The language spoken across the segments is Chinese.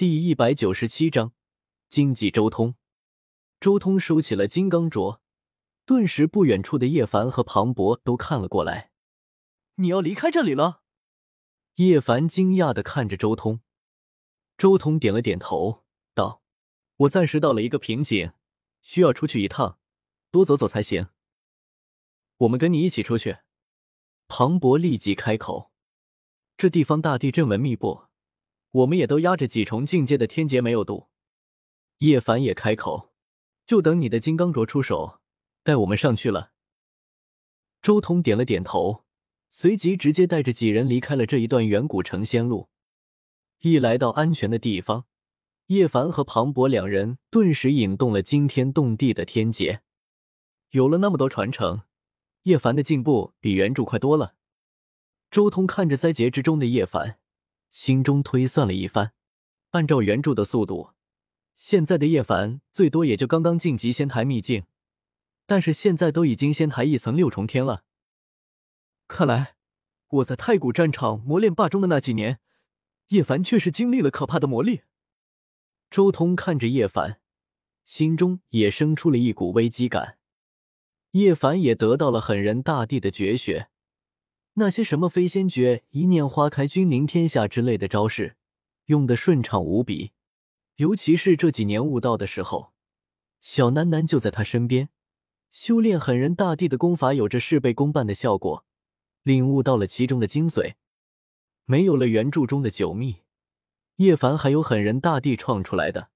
第一百九十七章，经济周通。周通收起了金刚镯，顿时不远处的叶凡和庞博都看了过来。你要离开这里了？叶凡惊讶的看着周通。周通点了点头，道：“我暂时到了一个瓶颈，需要出去一趟，多走走才行。我们跟你一起出去。”庞博立即开口：“这地方大地震纹密布。”我们也都压着几重境界的天劫没有渡。叶凡也开口，就等你的金刚镯出手，带我们上去了。周通点了点头，随即直接带着几人离开了这一段远古成仙路。一来到安全的地方，叶凡和庞博两人顿时引动了惊天动地的天劫。有了那么多传承，叶凡的进步比原著快多了。周通看着灾劫之中的叶凡。心中推算了一番，按照原著的速度，现在的叶凡最多也就刚刚晋级仙台秘境，但是现在都已经仙台一层六重天了。看来我在太古战场磨练霸中的那几年，叶凡确实经历了可怕的磨砺。周通看着叶凡，心中也生出了一股危机感。叶凡也得到了狠人大帝的绝学。那些什么飞仙诀、一念花开、君临天下之类的招式，用的顺畅无比。尤其是这几年悟道的时候，小楠楠就在他身边，修炼狠人大帝的功法，有着事倍功半的效果，领悟到了其中的精髓。没有了原著中的九秘，叶凡还有狠人大帝创出来的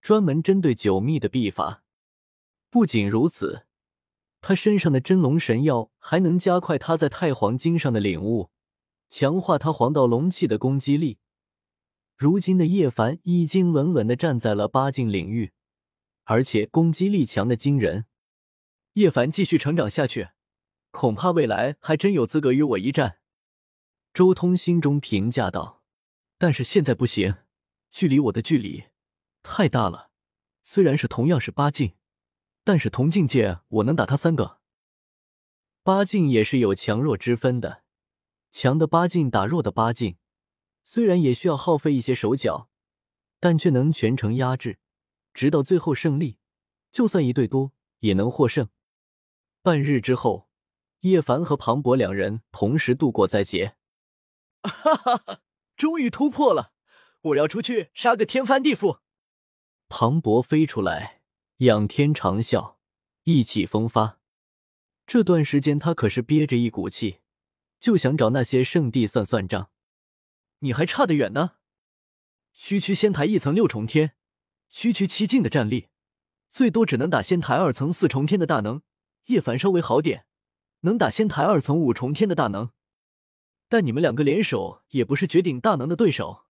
专门针对九秘的秘法。不仅如此。他身上的真龙神药还能加快他在太黄经上的领悟，强化他黄道龙气的攻击力。如今的叶凡已经稳稳的站在了八境领域，而且攻击力强的惊人。叶凡继续成长下去，恐怕未来还真有资格与我一战。周通心中评价道：“但是现在不行，距离我的距离太大了。虽然是同样是八境。”但是同境界，我能打他三个。八境也是有强弱之分的，强的八境打弱的八境，虽然也需要耗费一些手脚，但却能全程压制，直到最后胜利。就算一对多，也能获胜。半日之后，叶凡和庞博两人同时度过灾劫。哈哈哈！终于突破了！我要出去杀个天翻地覆。庞博飞出来。仰天长啸，意气风发。这段时间他可是憋着一股气，就想找那些圣地算算账。你还差得远呢，区区仙台一层六重天，区区七境的战力，最多只能打仙台二层四重天的大能。叶凡稍微好点，能打仙台二层五重天的大能。但你们两个联手也不是绝顶大能的对手。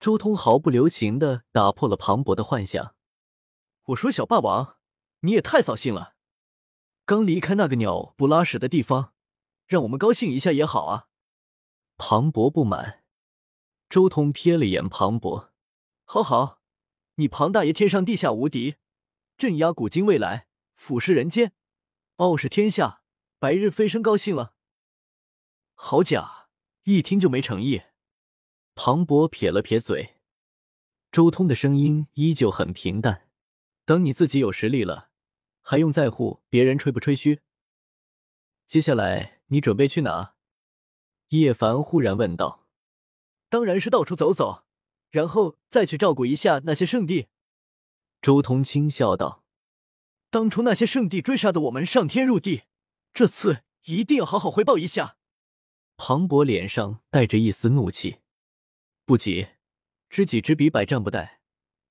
周通毫不留情的打破了庞博的幻想。我说小霸王，你也太扫兴了！刚离开那个鸟不拉屎的地方，让我们高兴一下也好啊。庞博不满，周通瞥了眼庞博，好好，你庞大爷天上地下无敌，镇压古今未来，俯视人间，傲视天下，白日飞升高兴了。好假，一听就没诚意。庞博撇了撇嘴，周通的声音依旧很平淡。等你自己有实力了，还用在乎别人吹不吹嘘？接下来你准备去哪？叶凡忽然问道。当然是到处走走，然后再去照顾一下那些圣地。周通轻笑道：“当初那些圣地追杀的我们上天入地，这次一定要好好回报一下。”庞博脸上带着一丝怒气：“不急，知己知彼，百战不殆。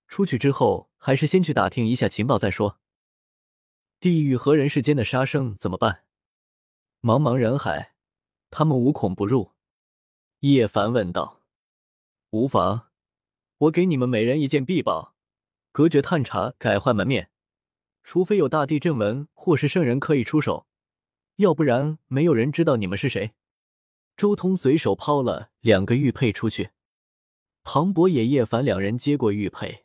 出去之后。”还是先去打听一下情报再说。地狱和人世间的杀生怎么办？茫茫人海，他们无孔不入。叶凡问道：“无妨，我给你们每人一件臂宝，隔绝探查，改换门面。除非有大地震纹或是圣人可以出手，要不然没有人知道你们是谁。”周通随手抛了两个玉佩出去，庞博也、叶凡两人接过玉佩。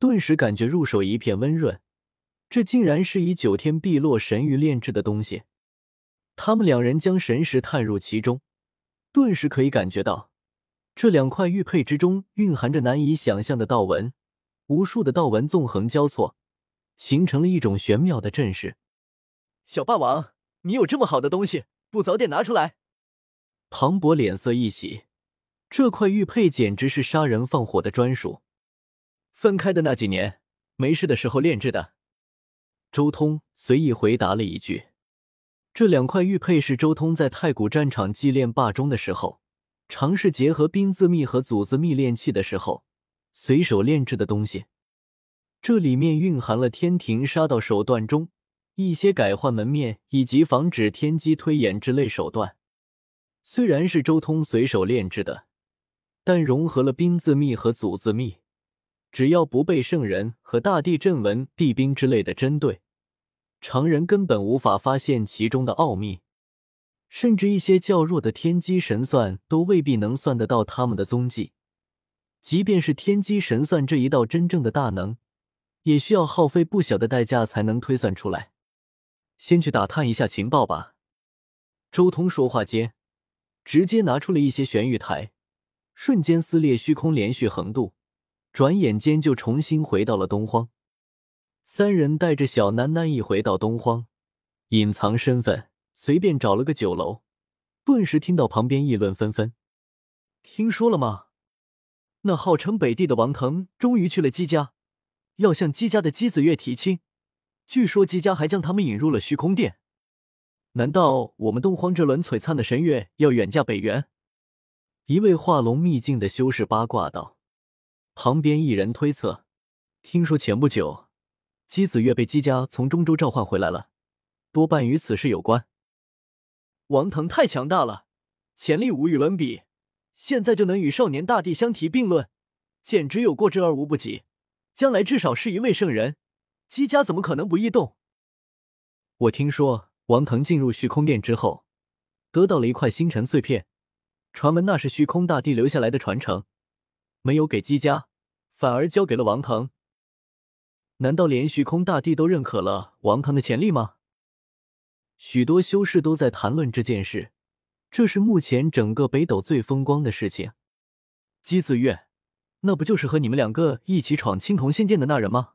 顿时感觉入手一片温润，这竟然是以九天碧落神玉炼制的东西。他们两人将神识探入其中，顿时可以感觉到这两块玉佩之中蕴含着难以想象的道纹，无数的道纹纵横交错，形成了一种玄妙的阵势。小霸王，你有这么好的东西，不早点拿出来？庞博脸色一喜，这块玉佩简直是杀人放火的专属。分开的那几年，没事的时候炼制的。周通随意回答了一句：“这两块玉佩是周通在太古战场祭炼霸中的时候，尝试结合冰字秘和祖字秘炼器的时候，随手炼制的东西。这里面蕴含了天庭杀道手段中一些改换门面以及防止天机推演之类手段。虽然是周通随手炼制的，但融合了冰字秘和祖字秘。”只要不被圣人和大地震纹、地兵之类的针对，常人根本无法发现其中的奥秘，甚至一些较弱的天机神算都未必能算得到他们的踪迹。即便是天机神算这一道真正的大能，也需要耗费不小的代价才能推算出来。先去打探一下情报吧。周通说话间，直接拿出了一些玄玉台，瞬间撕裂虚空，连续横渡。转眼间就重新回到了东荒。三人带着小楠楠一回到东荒，隐藏身份，随便找了个酒楼，顿时听到旁边议论纷纷。听说了吗？那号称北帝的王腾终于去了姬家，要向姬家的姬子月提亲。据说姬家还将他们引入了虚空殿。难道我们东荒这轮璀璨的神月要远嫁北原？一位化龙秘境的修士八卦道。旁边一人推测：“听说前不久，姬子月被姬家从中州召唤回来了，多半与此事有关。”王腾太强大了，潜力无与伦比，现在就能与少年大帝相提并论，简直有过之而无不及。将来至少是一位圣人，姬家怎么可能不异动？我听说王腾进入虚空殿之后，得到了一块星辰碎片，传闻那是虚空大帝留下来的传承，没有给姬家。反而交给了王腾，难道连虚空大帝都认可了王腾的潜力吗？许多修士都在谈论这件事，这是目前整个北斗最风光的事情。姬子月，那不就是和你们两个一起闯青铜仙殿的那人吗？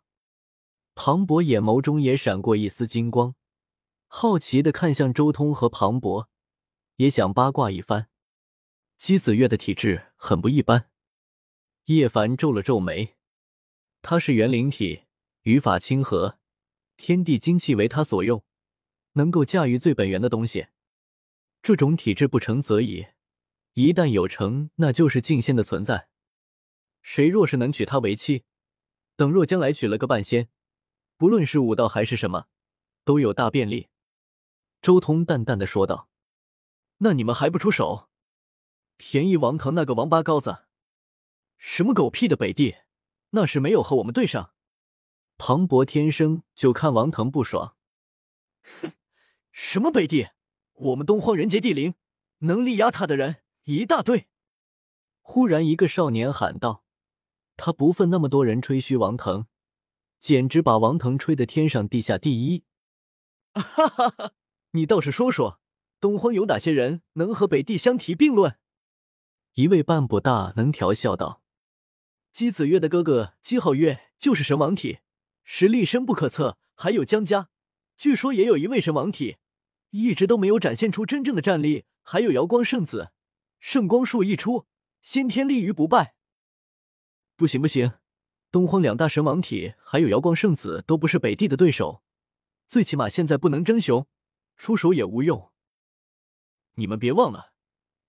庞博眼眸中也闪过一丝金光，好奇的看向周通和庞博，也想八卦一番。姬子月的体质很不一般。叶凡皱了皱眉，他是元灵体，语法亲和，天地精气为他所用，能够驾驭最本源的东西。这种体质不成则已，一旦有成，那就是进仙的存在。谁若是能娶她为妻，等若将来娶了个半仙，不论是武道还是什么，都有大便利。周通淡淡的说道：“那你们还不出手，便宜王腾那个王八羔子？”什么狗屁的北帝，那是没有和我们对上。庞博天生就看王腾不爽。哼，什么北帝？我们东荒人杰地灵，能力压他的人一大堆。忽然，一个少年喊道：“他不忿那么多人吹嘘王腾，简直把王腾吹得天上地下第一。”哈哈哈！你倒是说说，东荒有哪些人能和北帝相提并论？一位半步大能调笑道。姬子月的哥哥姬皓月就是神王体，实力深不可测。还有江家，据说也有一位神王体，一直都没有展现出真正的战力。还有瑶光圣子，圣光术一出，先天立于不败。不行不行，东荒两大神王体还有瑶光圣子都不是北帝的对手，最起码现在不能争雄，出手也无用。你们别忘了，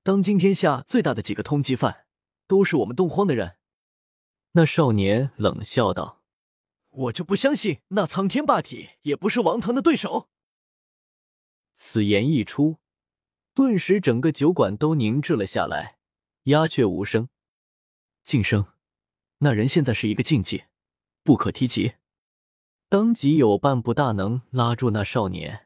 当今天下最大的几个通缉犯，都是我们东荒的人。那少年冷笑道：“我就不相信那苍天霸体也不是王腾的对手。”此言一出，顿时整个酒馆都凝滞了下来，鸦雀无声。晋升，那人现在是一个境界，不可提及。当即有半步大能拉住那少年。